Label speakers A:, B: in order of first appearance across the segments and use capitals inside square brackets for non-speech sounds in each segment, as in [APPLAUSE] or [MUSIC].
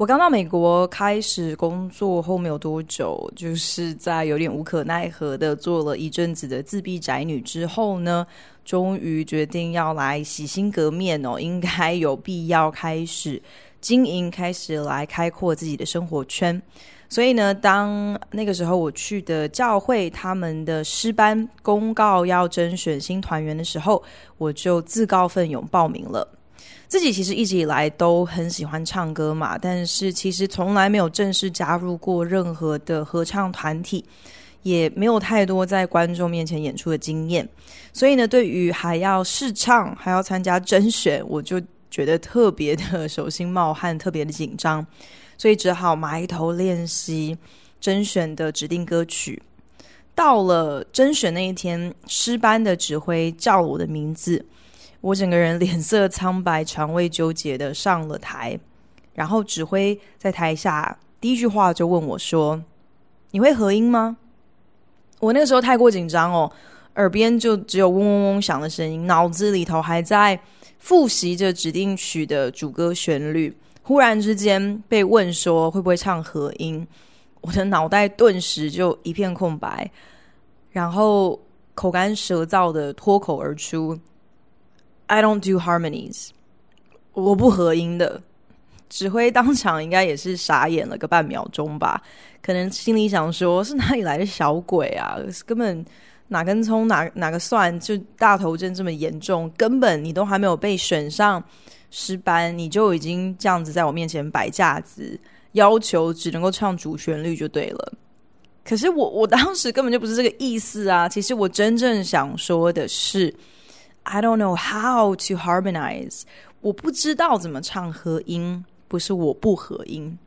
A: 我刚到美国开始工作后没有多久，就是在有点无可奈何的做了一阵子的自闭宅女之后呢，终于决定要来洗心革面哦，应该有必要开始经营，开始来开阔自己的生活圈。所以呢，当那个时候我去的教会他们的诗班公告要甄选新团员的时候，我就自告奋勇报名了。自己其实一直以来都很喜欢唱歌嘛，但是其实从来没有正式加入过任何的合唱团体，也没有太多在观众面前演出的经验，所以呢，对于还要试唱，还要参加甄选，我就觉得特别的手心冒汗，特别的紧张，所以只好埋头练习甄选的指定歌曲。到了甄选那一天，师班的指挥叫了我的名字。我整个人脸色苍白、肠胃纠结的上了台，然后指挥在台下第一句话就问我说：“你会合音吗？”我那个时候太过紧张哦，耳边就只有嗡嗡嗡响的声音，脑子里头还在复习着指定曲的主歌旋律。忽然之间被问说会不会唱合音，我的脑袋顿时就一片空白，然后口干舌燥的脱口而出。I don't do harmonies，我不合音的。指挥当场应该也是傻眼了个半秒钟吧，可能心里想说：是哪里来的小鬼啊？根本哪根葱哪哪个蒜，就大头症这么严重，根本你都还没有被选上诗班，你就已经这样子在我面前摆架子，要求只能够唱主旋律就对了。可是我我当时根本就不是这个意思啊！其实我真正想说的是。I don't know how to harmonize。我不知道怎么唱合音，不是我不合音。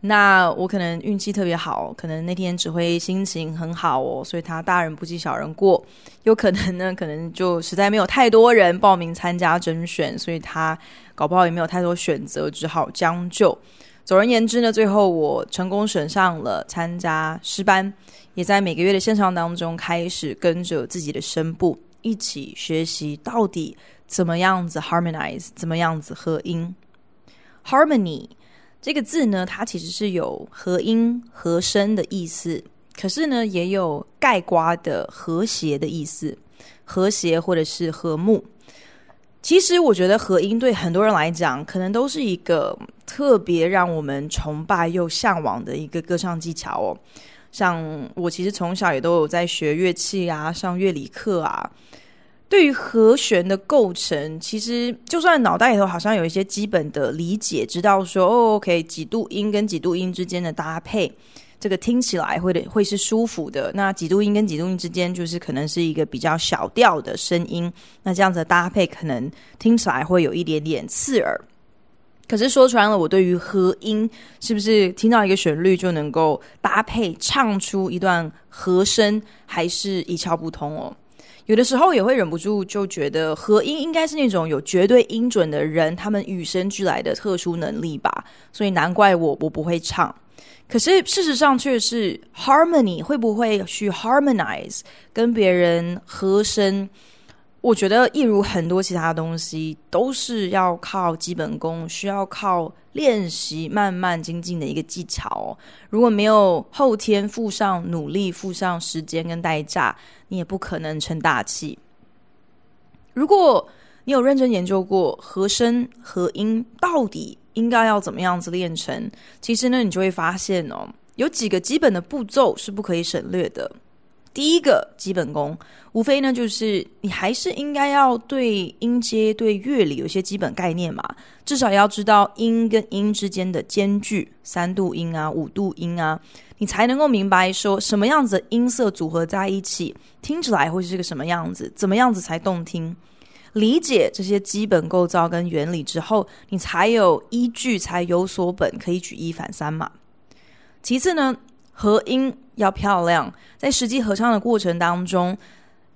A: 那我可能运气特别好，可能那天指挥心情很好哦，所以他大人不计小人过。有可能呢，可能就实在没有太多人报名参加甄选，所以他搞不好也没有太多选择，只好将就。总而言之呢，最后我成功选上了参加师班，也在每个月的线上当中开始跟着自己的声部。一起学习到底怎么样子 harmonize，怎么样子合音。harmony 这个字呢，它其实是有合音、和声的意思，可是呢，也有概括的和谐的意思，和谐或者是和睦。其实我觉得合音对很多人来讲，可能都是一个特别让我们崇拜又向往的一个歌唱技巧哦。像我其实从小也都有在学乐器啊，上乐理课啊。对于和弦的构成，其实就算脑袋里头好像有一些基本的理解，知道说哦，OK，几度音跟几度音之间的搭配，这个听起来会会是舒服的。那几度音跟几度音之间，就是可能是一个比较小调的声音。那这样子的搭配，可能听起来会有一点点刺耳。可是说穿了，我对于和音是不是听到一个旋律就能够搭配唱出一段和声，还是一窍不通哦。有的时候也会忍不住就觉得合音应该是那种有绝对音准的人，他们与生俱来的特殊能力吧。所以难怪我我不会唱。可是事实上却是 harmony 会不会去 harmonize 跟别人和声？我觉得，一如很多其他东西，都是要靠基本功，需要靠练习，慢慢精进的一个技巧哦。如果没有后天付上努力、付上时间跟代价，你也不可能成大器。如果你有认真研究过和声、和音到底应该要怎么样子练成，其实呢，你就会发现哦，有几个基本的步骤是不可以省略的。第一个基本功，无非呢就是你还是应该要对音阶、对乐理有一些基本概念嘛，至少要知道音跟音之间的间距，三度音啊、五度音啊，你才能够明白说什么样子的音色组合在一起，听起来会是个什么样子，怎么样子才动听。理解这些基本构造跟原理之后，你才有依据，才有所本，可以举一反三嘛。其次呢，合音要漂亮，在实际合唱的过程当中，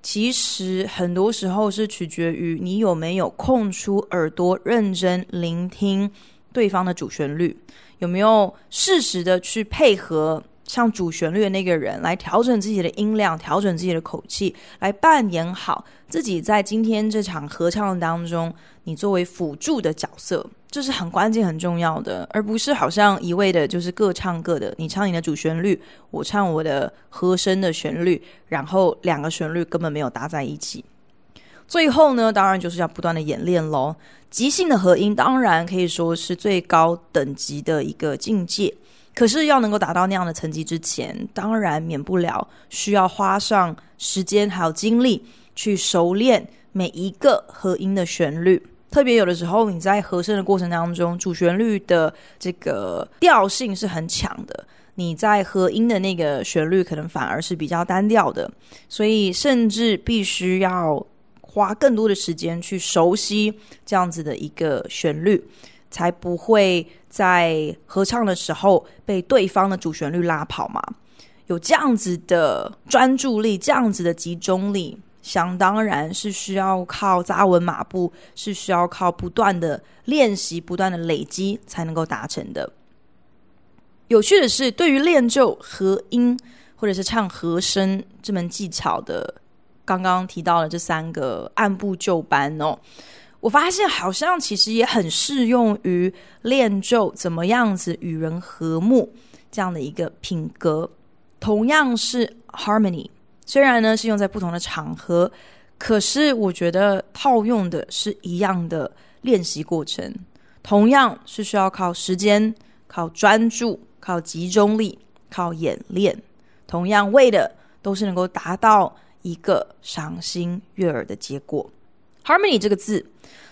A: 其实很多时候是取决于你有没有空出耳朵，认真聆听对方的主旋律，有没有适时的去配合。像主旋律的那个人来调整自己的音量，调整自己的口气，来扮演好自己在今天这场合唱当中，你作为辅助的角色，这是很关键、很重要的，而不是好像一味的就是各唱各的，你唱你的主旋律，我唱我的和声的旋律，然后两个旋律根本没有搭在一起。最后呢，当然就是要不断的演练喽。即兴的合音当然可以说是最高等级的一个境界。可是要能够达到那样的层级之前，当然免不了需要花上时间还有精力去熟练每一个合音的旋律。特别有的时候你在和声的过程当中，主旋律的这个调性是很强的，你在合音的那个旋律可能反而是比较单调的，所以甚至必须要花更多的时间去熟悉这样子的一个旋律。才不会在合唱的时候被对方的主旋律拉跑嘛。有这样子的专注力，这样子的集中力，想当然是需要靠扎稳马步，是需要靠不断的练习、不断的累积才能够达成的。有趣的是，对于练就和音或者是唱和声这门技巧的，刚刚提到的这三个按部就班哦。我发现好像其实也很适用于练就怎么样子与人和睦这样的一个品格。同样是 harmony，虽然呢是用在不同的场合，可是我觉得套用的是一样的练习过程。同样是需要靠时间、靠专注、靠集中力、靠演练。同样为的都是能够达到一个赏心悦耳的结果。Harmony 这个字。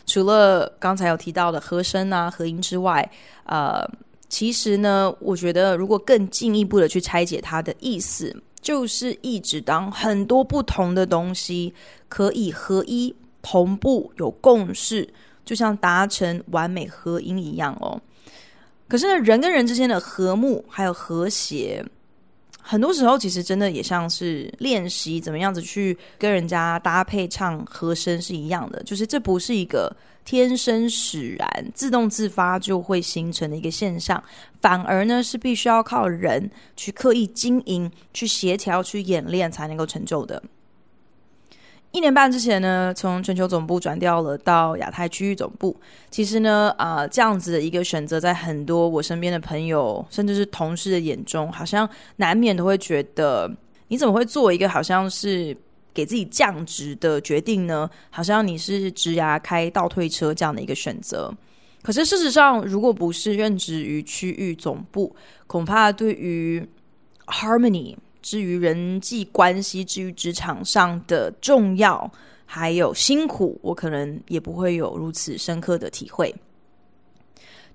A: 除了刚才有提到的和声啊、合音之外，呃，其实呢，我觉得如果更进一步的去拆解它的意思，就是意指当很多不同的东西可以合一、同步、有共识，就像达成完美合音一样哦。可是呢，人跟人之间的和睦还有和谐。很多时候，其实真的也像是练习怎么样子去跟人家搭配唱和声是一样的，就是这不是一个天生使然、自动自发就会形成的一个现象，反而呢是必须要靠人去刻意经营、去协调、去演练才能够成就的。一年半之前呢，从全球总部转调了到亚太区域总部。其实呢，啊、呃，这样子的一个选择，在很多我身边的朋友，甚至是同事的眼中，好像难免都会觉得，你怎么会做一个好像是给自己降职的决定呢？好像你是职涯开倒退车这样的一个选择。可是事实上，如果不是任职于区域总部，恐怕对于 Harmony。至于人际关系，至于职场上的重要，还有辛苦，我可能也不会有如此深刻的体会。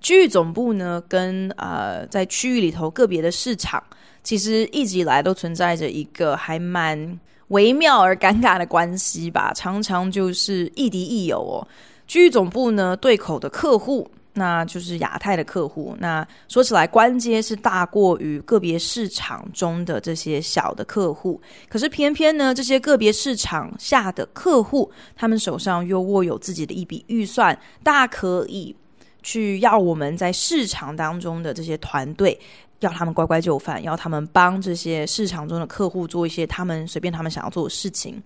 A: 区域总部呢，跟呃在区域里头个别的市场，其实一直以来都存在着一个还蛮微妙而尴尬的关系吧，常常就是亦敌亦友哦。区域总部呢，对口的客户。那就是亚太的客户。那说起来，官阶是大过于个别市场中的这些小的客户。可是偏偏呢，这些个别市场下的客户，他们手上又握有自己的一笔预算，大可以去要我们在市场当中的这些团队，要他们乖乖就范，要他们帮这些市场中的客户做一些他们随便他们想要做的事情。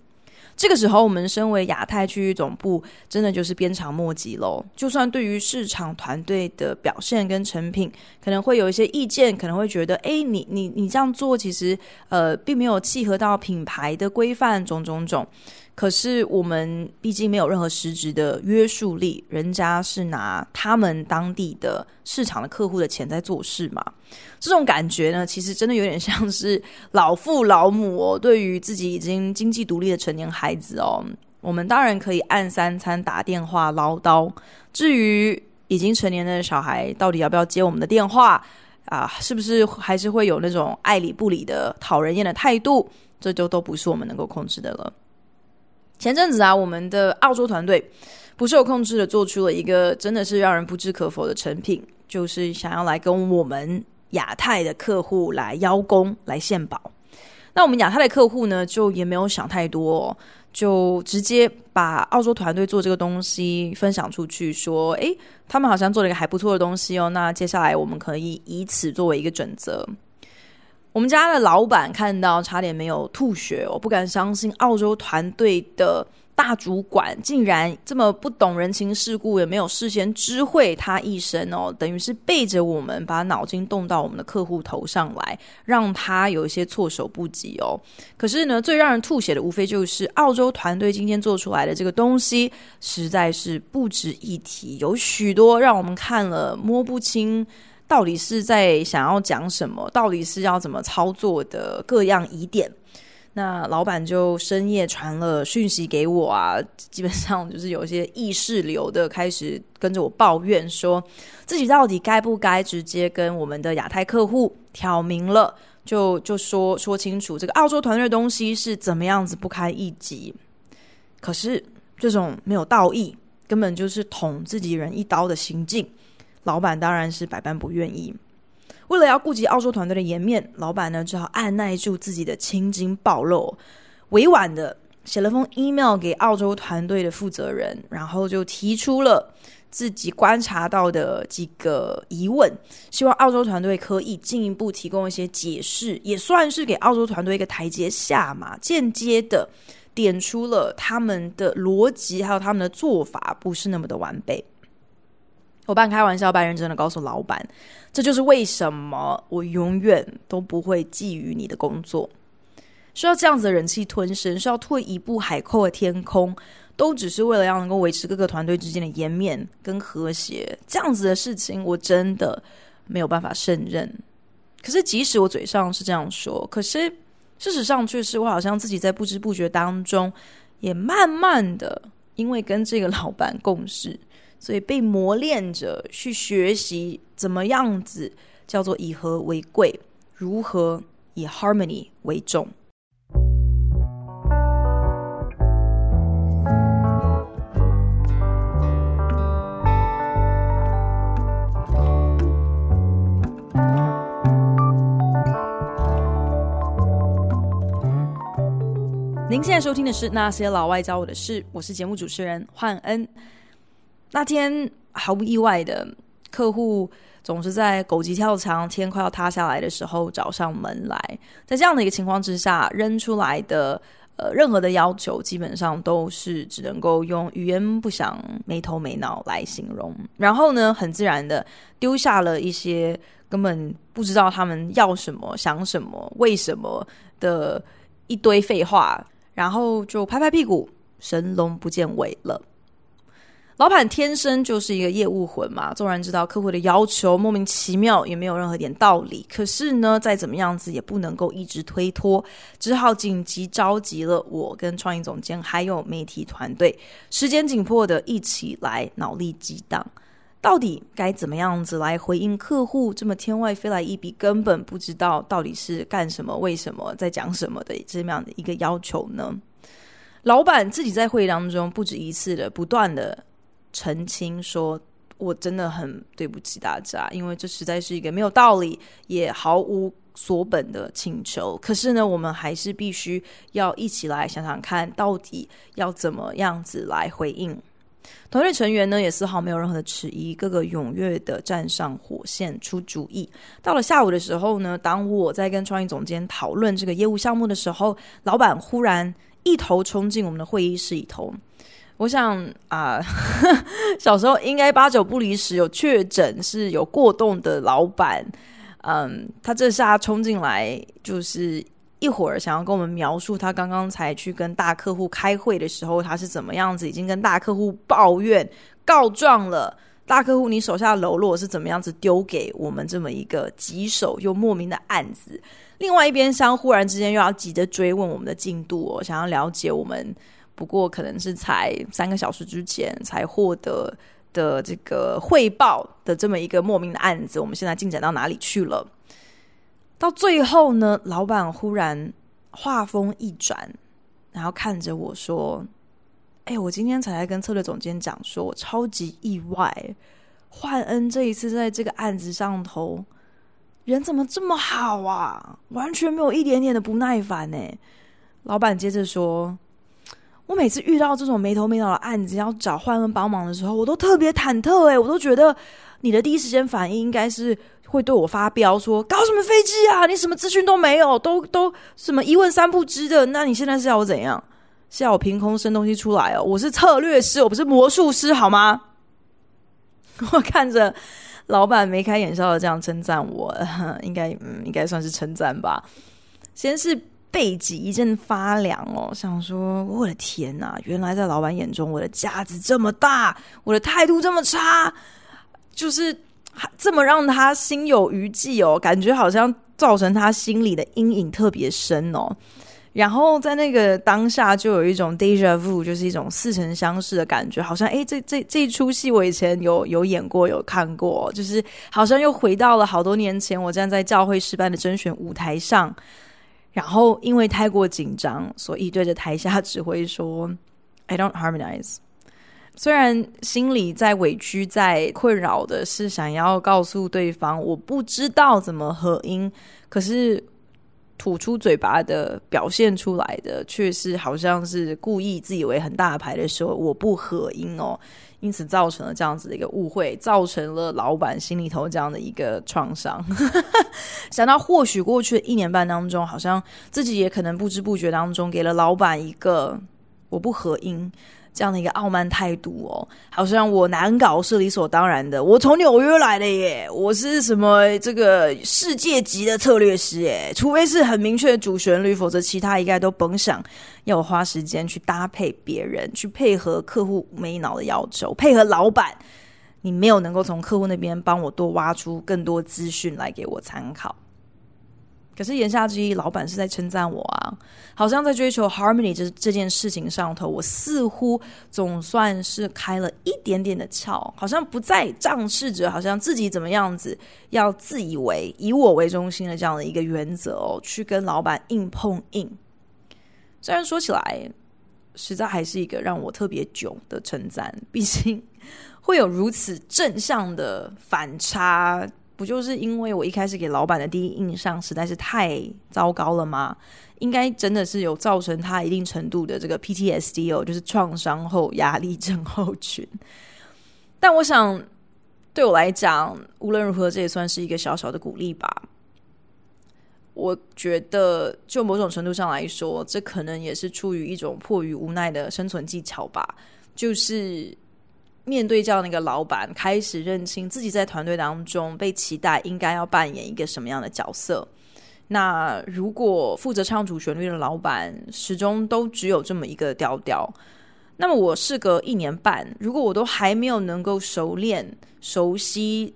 A: 这个时候，我们身为亚太区域总部，真的就是鞭长莫及喽。就算对于市场团队的表现跟成品，可能会有一些意见，可能会觉得，哎，你你你这样做，其实呃，并没有契合到品牌的规范，种种种。可是我们毕竟没有任何实质的约束力，人家是拿他们当地的市场的客户的钱在做事嘛。这种感觉呢，其实真的有点像是老父老母哦，对于自己已经经济独立的成年孩子哦，我们当然可以按三餐打电话唠叨。至于已经成年的小孩，到底要不要接我们的电话啊？是不是还是会有那种爱理不理的讨人厌的态度？这就都不是我们能够控制的了。前阵子啊，我们的澳洲团队不受控制的做出了一个真的是让人不置可否的成品，就是想要来跟我们亚太的客户来邀功、来献宝。那我们亚太的客户呢，就也没有想太多，就直接把澳洲团队做这个东西分享出去，说：“诶，他们好像做了一个还不错的东西哦。”那接下来我们可以以此作为一个准则。我们家的老板看到差点没有吐血我，不敢相信澳洲团队的大主管竟然这么不懂人情世故，也没有事先知会他一声哦，等于是背着我们把脑筋动到我们的客户头上来，让他有一些措手不及哦。可是呢，最让人吐血的无非就是澳洲团队今天做出来的这个东西实在是不值一提，有许多让我们看了摸不清。到底是在想要讲什么？到底是要怎么操作的各样疑点？那老板就深夜传了讯息给我啊，基本上就是有一些意识流的开始跟着我抱怨，说自己到底该不该直接跟我们的亚太客户挑明了，就就说说清楚这个澳洲团队的东西是怎么样子不堪一击。可是这种没有道义，根本就是捅自己人一刀的行径。老板当然是百般不愿意，为了要顾及澳洲团队的颜面，老板呢只好按捺住自己的青筋暴露，委婉的写了封 email 给澳洲团队的负责人，然后就提出了自己观察到的几个疑问，希望澳洲团队可以进一步提供一些解释，也算是给澳洲团队一个台阶下嘛，间接的点出了他们的逻辑还有他们的做法不是那么的完备。我半开玩笑半认真的告诉老板，这就是为什么我永远都不会觊觎你的工作。需要这样子的忍气吞声，需要退一步海阔天空，都只是为了要能够维持各个团队之间的颜面跟和谐。这样子的事情，我真的没有办法胜任。可是，即使我嘴上是这样说，可是事实上却是我好像自己在不知不觉当中，也慢慢的因为跟这个老板共事。所以被磨练着去学习怎么样子叫做以和为贵，如何以 harmony 为重。您现在收听的是《那些老外教我的事》，我是节目主持人焕恩。那天毫不意外的，客户总是在狗急跳墙、天快要塌下来的时候找上门来。在这样的一个情况之下，扔出来的呃任何的要求，基本上都是只能够用语言不详、没头没脑来形容。然后呢，很自然的丢下了一些根本不知道他们要什么、想什么、为什么的一堆废话，然后就拍拍屁股，神龙不见尾了。老板天生就是一个业务魂嘛，纵然知道客户的要求莫名其妙，也没有任何点道理，可是呢，再怎么样子也不能够一直推脱，只好紧急召集了我跟创意总监还有媒体团队，时间紧迫的一起来脑力激荡，到底该怎么样子来回应客户这么天外飞来一笔，根本不知道到底是干什么、为什么、在讲什么的这么样的一个要求呢？老板自己在会议当中不止一次的不断的。澄清说：“我真的很对不起大家，因为这实在是一个没有道理也毫无所本的请求。可是呢，我们还是必须要一起来想想看，到底要怎么样子来回应。”团队成员呢也丝毫没有任何的迟疑，个个踊跃的站上火线出主意。到了下午的时候呢，当我在跟创意总监讨论这个业务项目的时候，老板忽然一头冲进我们的会议室里头。我想啊，[LAUGHS] 小时候应该八九不离十有确诊是有过动的老板，嗯，他这下冲进来，就是一会儿想要跟我们描述他刚刚才去跟大客户开会的时候，他是怎么样子，已经跟大客户抱怨告状了。大客户，你手下的喽啰是怎么样子丢给我们这么一个棘手又莫名的案子？另外一边厢忽然之间又要急着追问我们的进度哦，想要了解我们。不过可能是才三个小时之前才获得的这个汇报的这么一个莫名的案子，我们现在进展到哪里去了？到最后呢，老板忽然话锋一转，然后看着我说：“哎，我今天才来跟策略总监讲，说我超级意外，焕恩这一次在这个案子上头，人怎么这么好啊？完全没有一点点的不耐烦呢。老板接着说：“我每次遇到这种没头没脑的案子，要找焕恩帮忙的时候，我都特别忐忑。哎，我都觉得你的第一时间反应应该是会对我发飙，说搞什么飞机啊？你什么资讯都没有，都都什么一问三不知的？那你现在是要我怎样？是要我凭空生东西出来哦？我是策略师，我不是魔术师，好吗？” [LAUGHS] 我看着。老板眉开眼笑的这样称赞我，应该嗯，应该算是称赞吧。先是背脊一阵发凉哦，想说我的天哪，原来在老板眼中我的架子这么大，我的态度这么差，就是这么让他心有余悸哦，感觉好像造成他心里的阴影特别深哦。然后在那个当下，就有一种 deja vu，就是一种似曾相识的感觉，好像诶，这这这一出戏我以前有有演过，有看过，就是好像又回到了好多年前，我站在教会诗班的甄选舞台上，然后因为太过紧张，所以对着台下指挥说：“I don't harmonize。”虽然心里在委屈，在困扰的是想要告诉对方我不知道怎么合音，可是。吐出嘴巴的表现出来的，却是好像是故意自以为很大牌的时候，我不合音哦，因此造成了这样子的一个误会，造成了老板心里头这样的一个创伤。[LAUGHS] 想到或许过去的一年半当中，好像自己也可能不知不觉当中给了老板一个我不合音。这样的一个傲慢态度哦，好像我难搞是理所当然的。我从纽约来的耶，我是什么这个世界级的策略师耶？除非是很明确的主旋律，否则其他应该都甭想要我花时间去搭配别人，去配合客户没脑的要求，配合老板。你没有能够从客户那边帮我多挖出更多资讯来给我参考。可是言下之意，老板是在称赞我啊，好像在追求 harmony 这这件事情上头，我似乎总算是开了一点点的窍，好像不再仗势着好像自己怎么样子，要自以为以我为中心的这样的一个原则哦，去跟老板硬碰硬。虽然说起来，实在还是一个让我特别囧的称赞，毕竟会有如此正向的反差。不就是因为我一开始给老板的第一印象实在是太糟糕了吗？应该真的是有造成他一定程度的这个 PTSD 哦，就是创伤后压力症候群。[LAUGHS] 但我想，对我来讲，无论如何，这也算是一个小小的鼓励吧。我觉得，就某种程度上来说，这可能也是出于一种迫于无奈的生存技巧吧，就是。面对这样的一个老板，开始认清自己在团队当中被期待应该要扮演一个什么样的角色。那如果负责唱主旋律的老板始终都只有这么一个调调，那么我事隔一年半，如果我都还没有能够熟练、熟悉，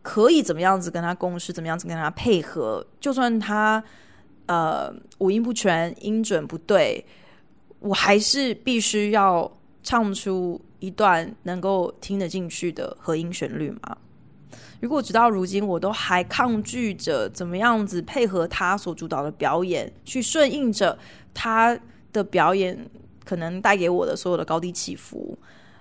A: 可以怎么样子跟他共事，怎么样子跟他配合，就算他呃五音不全、音准不对，我还是必须要唱出。一段能够听得进去的合音旋律吗？如果直到如今我都还抗拒着怎么样子配合他所主导的表演，去顺应着他的表演可能带给我的所有的高低起伏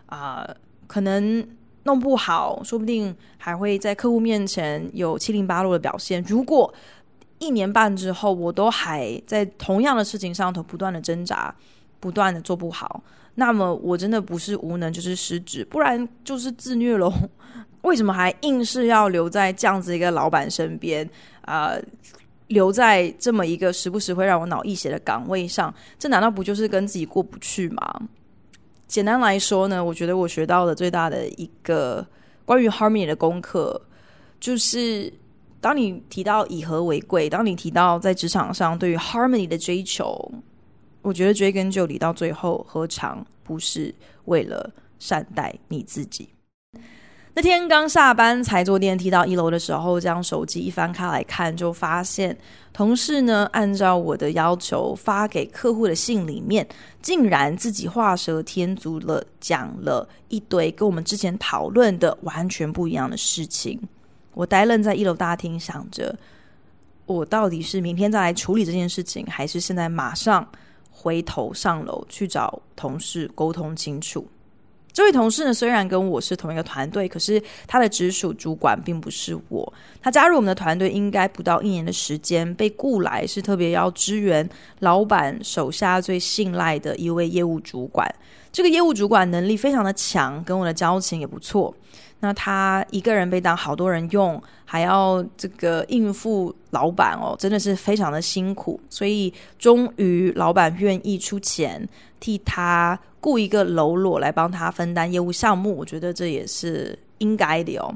A: 啊、可能弄不好，说不定还会在客户面前有七零八落的表现。如果一年半之后我都还在同样的事情上头不断的挣扎，不断的做不好。那么我真的不是无能，就是失职，不然就是自虐喽。[LAUGHS] 为什么还硬是要留在这样子一个老板身边啊、留在这么一个时不时会让我脑溢血的岗位上？这难道不就是跟自己过不去吗？简单来说呢，我觉得我学到的最大的一个关于 harmony 的功课，就是当你提到以和为贵，当你提到在职场上对于 harmony 的追求。我觉得追根究底到最后，何尝不是为了善待你自己？那天刚下班才坐电梯到一楼的时候，将手机一翻开来看，就发现同事呢，按照我的要求发给客户的信里面，竟然自己画蛇添足了，讲了一堆跟我们之前讨论的完全不一样的事情。我呆愣在一楼大厅，想着我到底是明天再来处理这件事情，还是现在马上？回头上楼去找同事沟通清楚。这位同事呢，虽然跟我是同一个团队，可是他的直属主管并不是我。他加入我们的团队应该不到一年的时间，被雇来是特别要支援老板手下最信赖的一位业务主管。这个业务主管能力非常的强，跟我的交情也不错。那他一个人被当好多人用，还要这个应付老板哦，真的是非常的辛苦。所以终于老板愿意出钱替他。雇一个喽啰来帮他分担业务项目，我觉得这也是应该的哦。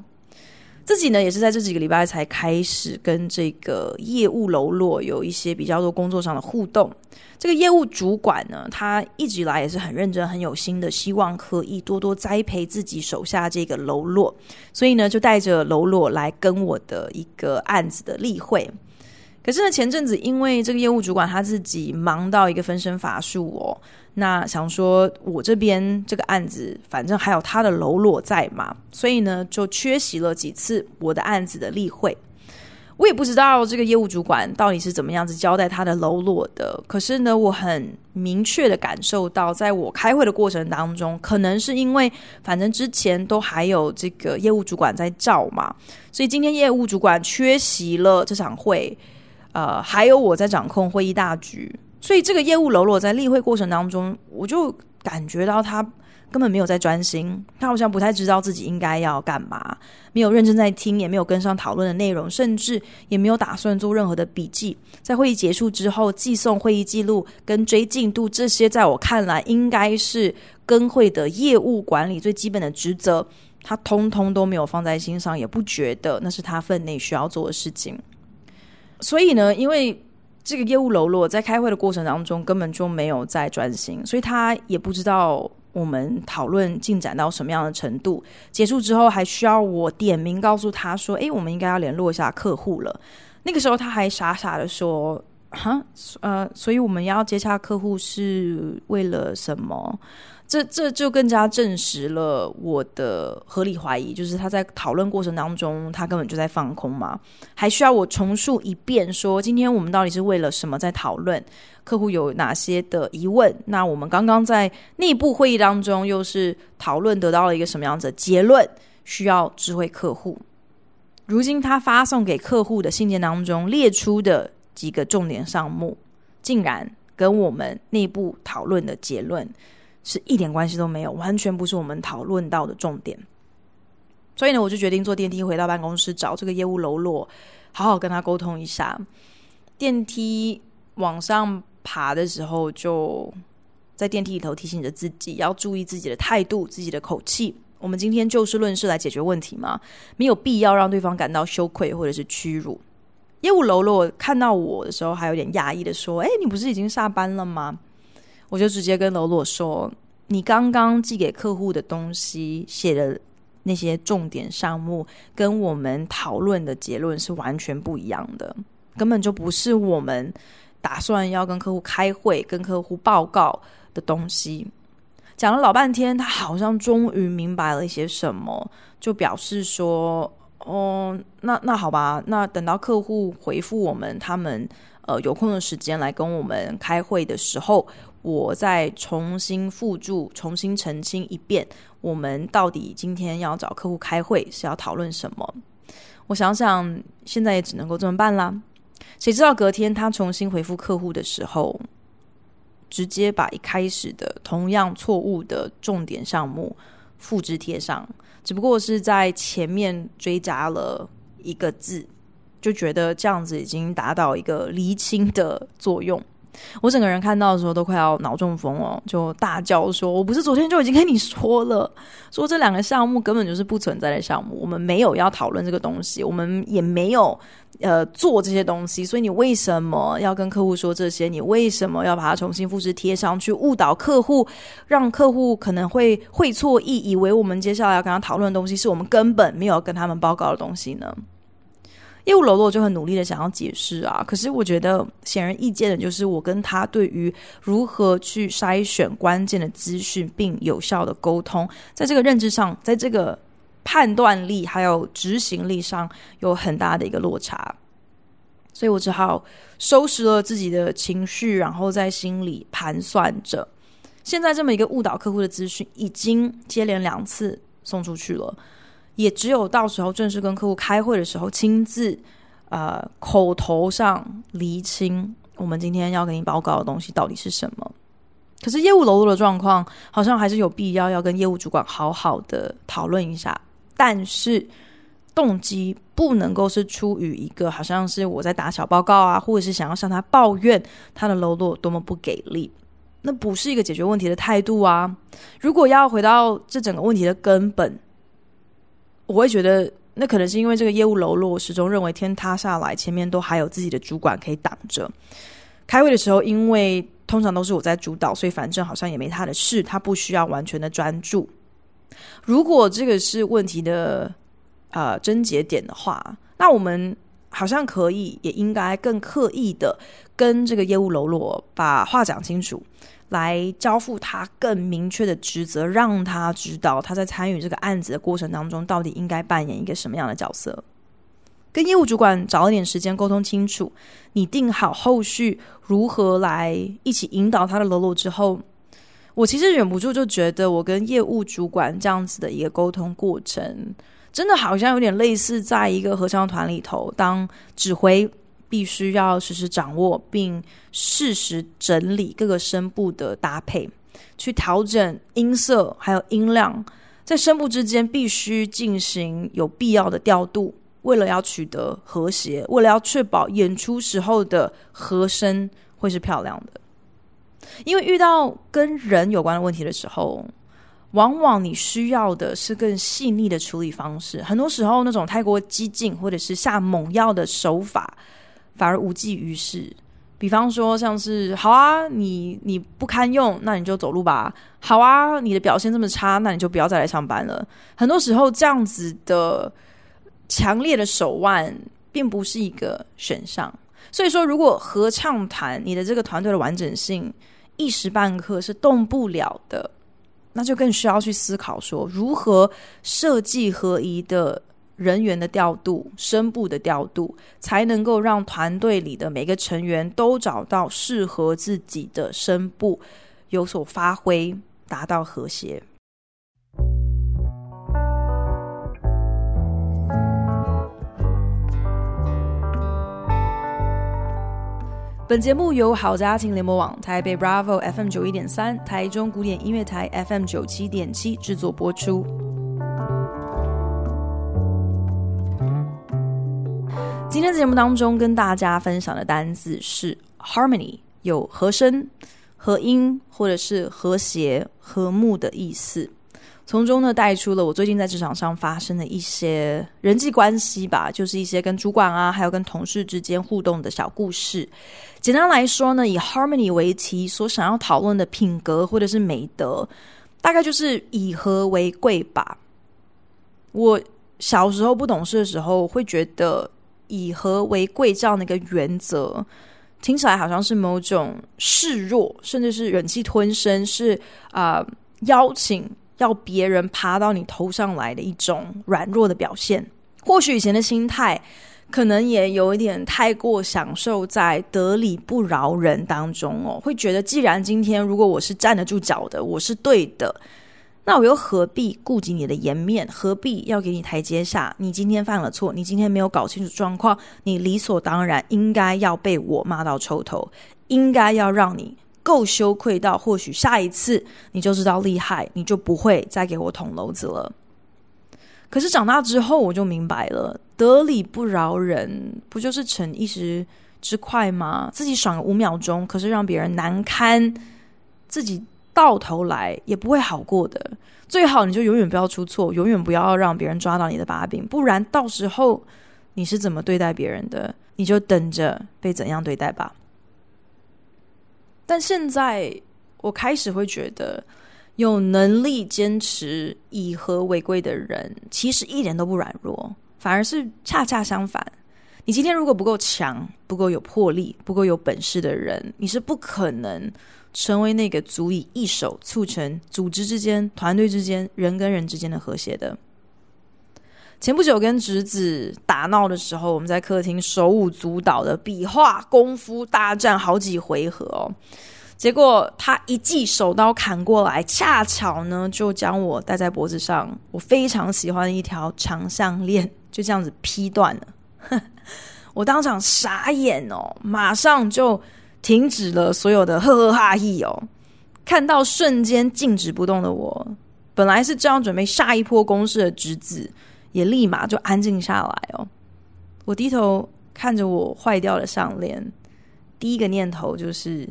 A: 自己呢，也是在这几个礼拜才开始跟这个业务喽啰有一些比较多工作上的互动。这个业务主管呢，他一直以来也是很认真、很有心的，希望可以多多栽培自己手下这个喽啰，所以呢，就带着喽啰来跟我的一个案子的例会。可是呢，前阵子因为这个业务主管他自己忙到一个分身乏术哦，那想说我这边这个案子反正还有他的喽啰在嘛，所以呢就缺席了几次我的案子的例会。我也不知道这个业务主管到底是怎么样子交代他的喽啰的，可是呢，我很明确的感受到，在我开会的过程当中，可能是因为反正之前都还有这个业务主管在照嘛，所以今天业务主管缺席了这场会。呃，还有我在掌控会议大局，所以这个业务喽啰在例会过程当中，我就感觉到他根本没有在专心，他好像不太知道自己应该要干嘛，没有认真在听，也没有跟上讨论的内容，甚至也没有打算做任何的笔记。在会议结束之后，寄送会议记录跟追进度，这些在我看来应该是跟会的业务管理最基本的职责，他通通都没有放在心上，也不觉得那是他分内需要做的事情。所以呢，因为这个业务喽啰在开会的过程当中根本就没有在专心，所以他也不知道我们讨论进展到什么样的程度。结束之后还需要我点名告诉他说：“哎，我们应该要联络一下客户了。”那个时候他还傻傻的说：“哈，呃，所以我们要接洽客户是为了什么？”这这就更加证实了我的合理怀疑，就是他在讨论过程当中，他根本就在放空嘛，还需要我重述一遍，说今天我们到底是为了什么在讨论，客户有哪些的疑问，那我们刚刚在内部会议当中又是讨论得到了一个什么样子的结论，需要知会客户。如今他发送给客户的信件当中列出的几个重点项目，竟然跟我们内部讨论的结论。是一点关系都没有，完全不是我们讨论到的重点。所以呢，我就决定坐电梯回到办公室，找这个业务喽啰，好好跟他沟通一下。电梯往上爬的时候，就在电梯里头提醒着自己要注意自己的态度、自己的口气。我们今天就事论事来解决问题嘛，没有必要让对方感到羞愧或者是屈辱。业务喽啰看到我的时候，还有点讶异的说：“哎，你不是已经下班了吗？”我就直接跟罗罗说：“你刚刚寄给客户的东西写的那些重点项目，跟我们讨论的结论是完全不一样的，根本就不是我们打算要跟客户开会、跟客户报告的东西。”讲了老半天，他好像终于明白了一些什么，就表示说：“哦，那那好吧，那等到客户回复我们，他们呃有空的时间来跟我们开会的时候。”我再重新附注、重新澄清一遍，我们到底今天要找客户开会是要讨论什么？我想想，现在也只能够这么办啦。谁知道隔天他重新回复客户的时候，直接把一开始的同样错误的重点项目复制贴上，只不过是在前面追加了一个字，就觉得这样子已经达到一个厘清的作用。我整个人看到的时候都快要脑中风哦，就大叫说：“我不是昨天就已经跟你说了，说这两个项目根本就是不存在的项目，我们没有要讨论这个东西，我们也没有呃做这些东西，所以你为什么要跟客户说这些？你为什么要把它重新复制贴上去，误导客户，让客户可能会会错意，以为我们接下来要跟他讨论的东西是我们根本没有跟他们报告的东西呢？”业务喽啰就很努力的想要解释啊，可是我觉得显而易见的就是我跟他对于如何去筛选关键的资讯并有效的沟通，在这个认知上，在这个判断力还有执行力上有很大的一个落差。所以我只好收拾了自己的情绪，然后在心里盘算着。现在这么一个误导客户的资讯，已经接连两次送出去了，也只有到时候正式跟客户开会的时候，亲自呃口头上厘清我们今天要给你报告的东西到底是什么。可是业务喽啰的状况，好像还是有必要要跟业务主管好好的讨论一下，但是。动机不能够是出于一个好像是我在打小报告啊，或者是想要向他抱怨他的楼落多么不给力，那不是一个解决问题的态度啊。如果要回到这整个问题的根本，我会觉得那可能是因为这个业务喽啰始终认为天塌下来前面都还有自己的主管可以挡着。开会的时候，因为通常都是我在主导，所以反正好像也没他的事，他不需要完全的专注。如果这个是问题的。呃，症结点的话，那我们好像可以，也应该更刻意的跟这个业务喽啰把话讲清楚，来交付他更明确的职责，让他知道他在参与这个案子的过程当中，到底应该扮演一个什么样的角色。跟业务主管找一点时间沟通清楚，拟定好后续如何来一起引导他的喽啰之后，我其实忍不住就觉得，我跟业务主管这样子的一个沟通过程。真的好像有点类似，在一个合唱团里头，当指挥必须要实时掌握并适时整理各个声部的搭配，去调整音色还有音量，在声部之间必须进行有必要的调度，为了要取得和谐，为了要确保演出时候的和声会是漂亮的。因为遇到跟人有关的问题的时候。往往你需要的是更细腻的处理方式，很多时候那种太过激进或者是下猛药的手法，反而无济于事。比方说，像是好啊，你你不堪用，那你就走路吧。好啊，你的表现这么差，那你就不要再来上班了。很多时候，这样子的强烈的手腕，并不是一个选项。所以说，如果合唱团你的这个团队的完整性，一时半刻是动不了的。那就更需要去思考说，如何设计合宜的人员的调度、声部的调度，才能够让团队里的每个成员都找到适合自己的声部，有所发挥，达到和谐。本节目由好家庭联盟网、台北 Bravo FM 九一点三、台中古典音乐台 FM 九七点七制作播出。今天节目当中跟大家分享的单字是 harmony，有和声、和音或者是和谐、和睦的意思。从中呢带出了我最近在职场上发生的一些人际关系吧，就是一些跟主管啊，还有跟同事之间互动的小故事。简单来说呢，以 harmony 为题所想要讨论的品格或者是美德，大概就是以和为贵吧。我小时候不懂事的时候，会觉得以和为贵这样的一个原则，听起来好像是某种示弱，甚至是忍气吞声，是啊、邀请要别人爬到你头上来的一种软弱的表现。或许以前的心态。可能也有一点太过享受在得理不饶人当中哦，会觉得既然今天如果我是站得住脚的，我是对的，那我又何必顾及你的颜面？何必要给你台阶下？你今天犯了错，你今天没有搞清楚状况，你理所当然应该要被我骂到抽头，应该要让你够羞愧到，或许下一次你就知道厉害，你就不会再给我捅娄子了。可是长大之后，我就明白了，得理不饶人，不就是逞一时之快吗？自己爽个五秒钟，可是让别人难堪，自己到头来也不会好过的。最好你就永远不要出错，永远不要让别人抓到你的把柄，不然到时候你是怎么对待别人的，你就等着被怎样对待吧。但现在我开始会觉得。有能力坚持以和为贵的人，其实一点都不软弱，反而是恰恰相反。你今天如果不够强、不够有魄力、不够有本事的人，你是不可能成为那个足以一手促成组织之间、团队之间、人跟人之间的和谐的。前不久跟侄子打闹的时候，我们在客厅手舞足蹈的比划功夫大战好几回合哦。结果他一记手刀砍过来，恰巧呢就将我戴在脖子上我非常喜欢的一条长项链就这样子劈断了。[LAUGHS] 我当场傻眼哦，马上就停止了所有的呵呵哈嘿哦。看到瞬间静止不动的我，本来是这样准备下一波攻势的侄子。也立马就安静下来哦。我低头看着我坏掉的项链，第一个念头就是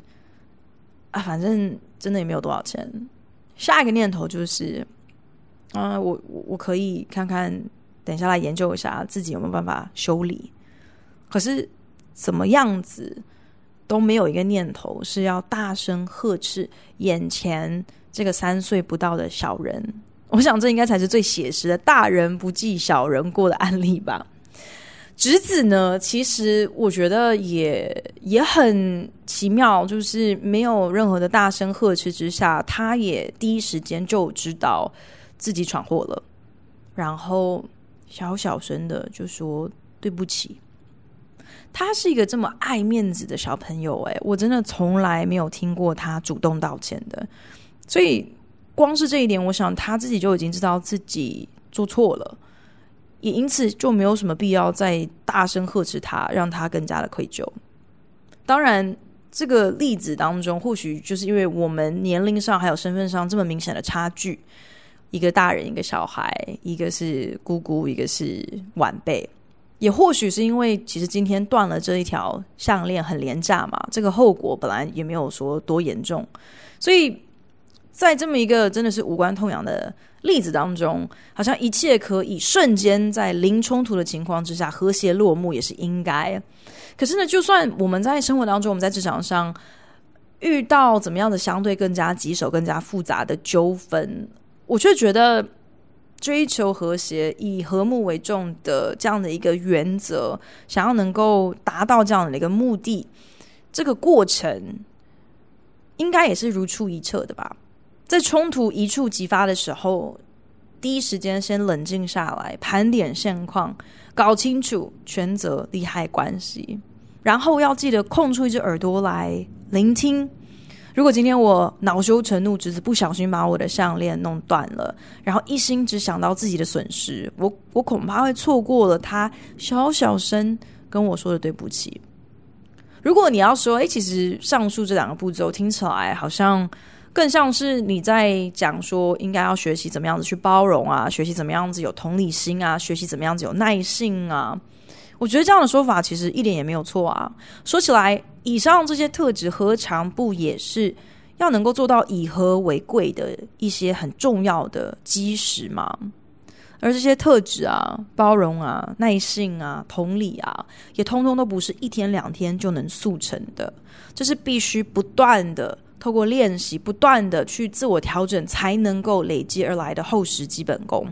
A: 啊，反正真的也没有多少钱。下一个念头就是啊，我我我可以看看，等一下来研究一下自己有没有办法修理。可是怎么样子都没有一个念头是要大声呵斥眼前这个三岁不到的小人。我想这应该才是最写实的大人不计小人过的案例吧。侄子呢，其实我觉得也也很奇妙，就是没有任何的大声呵斥之下，他也第一时间就知道自己闯祸了，然后小小声的就说对不起。他是一个这么爱面子的小朋友，诶，我真的从来没有听过他主动道歉的，所以。光是这一点，我想他自己就已经知道自己做错了，也因此就没有什么必要再大声呵斥他，让他更加的愧疚。当然，这个例子当中，或许就是因为我们年龄上还有身份上这么明显的差距，一个大人，一个小孩，一个是姑姑，一个是晚辈，也或许是因为其实今天断了这一条项链很廉价嘛，这个后果本来也没有说多严重，所以。在这么一个真的是无关痛痒的例子当中，好像一切可以瞬间在零冲突的情况之下和谐落幕，也是应该。可是呢，就算我们在生活当中，我们在职场上遇到怎么样的相对更加棘手、更加复杂的纠纷，我却觉得追求和谐、以和睦为重的这样的一个原则，想要能够达到这样的一个目的，这个过程应该也是如出一辙的吧。在冲突一触即发的时候，第一时间先冷静下来，盘点现况，搞清楚权责利害关系，然后要记得空出一只耳朵来聆听。如果今天我恼羞成怒，只是不小心把我的项链弄断了，然后一心只想到自己的损失，我我恐怕会错过了他小小声跟我说的对不起。如果你要说，诶，其实上述这两个步骤听起来好像。更像是你在讲说，应该要学习怎么样子去包容啊，学习怎么样子有同理心啊，学习怎么样子有耐性啊。我觉得这样的说法其实一点也没有错啊。说起来，以上这些特质何尝不也是要能够做到以和为贵的一些很重要的基石吗？而这些特质啊，包容啊，耐性啊，同理啊，也通通都不是一天两天就能速成的，这是必须不断的。透过练习，不断的去自我调整，才能够累积而来的厚实基本功。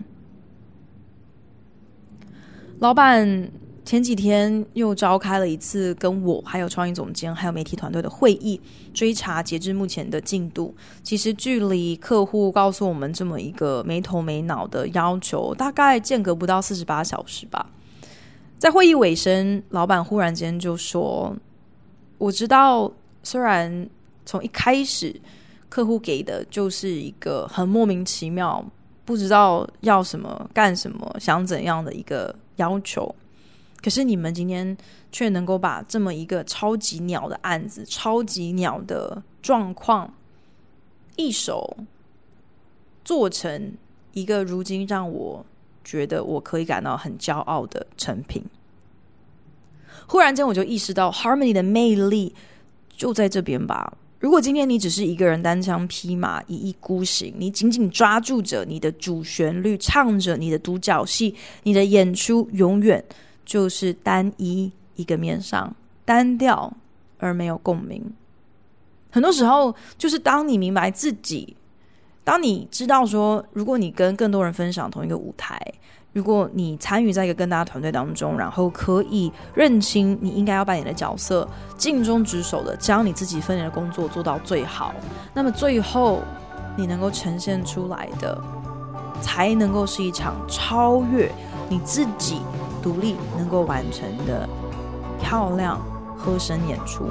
A: 老板前几天又召开了一次跟我、还有创意总监、还有媒体团队的会议，追查截至目前的进度。其实距离客户告诉我们这么一个没头没脑的要求，大概间隔不到四十八小时吧。在会议尾声，老板忽然间就说：“我知道，虽然。”从一开始，客户给的就是一个很莫名其妙，不知道要什么、干什么、想怎样的一个要求。可是你们今天却能够把这么一个超级鸟的案子、超级鸟的状况，一手做成一个如今让我觉得我可以感到很骄傲的成品。忽然间，我就意识到 Harmony 的魅力就在这边吧。如果今天你只是一个人单枪匹马、一意孤行，你紧紧抓住着你的主旋律，唱着你的独角戏，你的演出永远就是单一一个面上，单调而没有共鸣。很多时候，就是当你明白自己，当你知道说，如果你跟更多人分享同一个舞台。如果你参与在一个更大的团队当中，然后可以认清你应该要扮演的角色，尽忠职守的将你自己分内的工作做到最好，那么最后你能够呈现出来的，才能够是一场超越你自己独立能够完成的漂亮和声演出。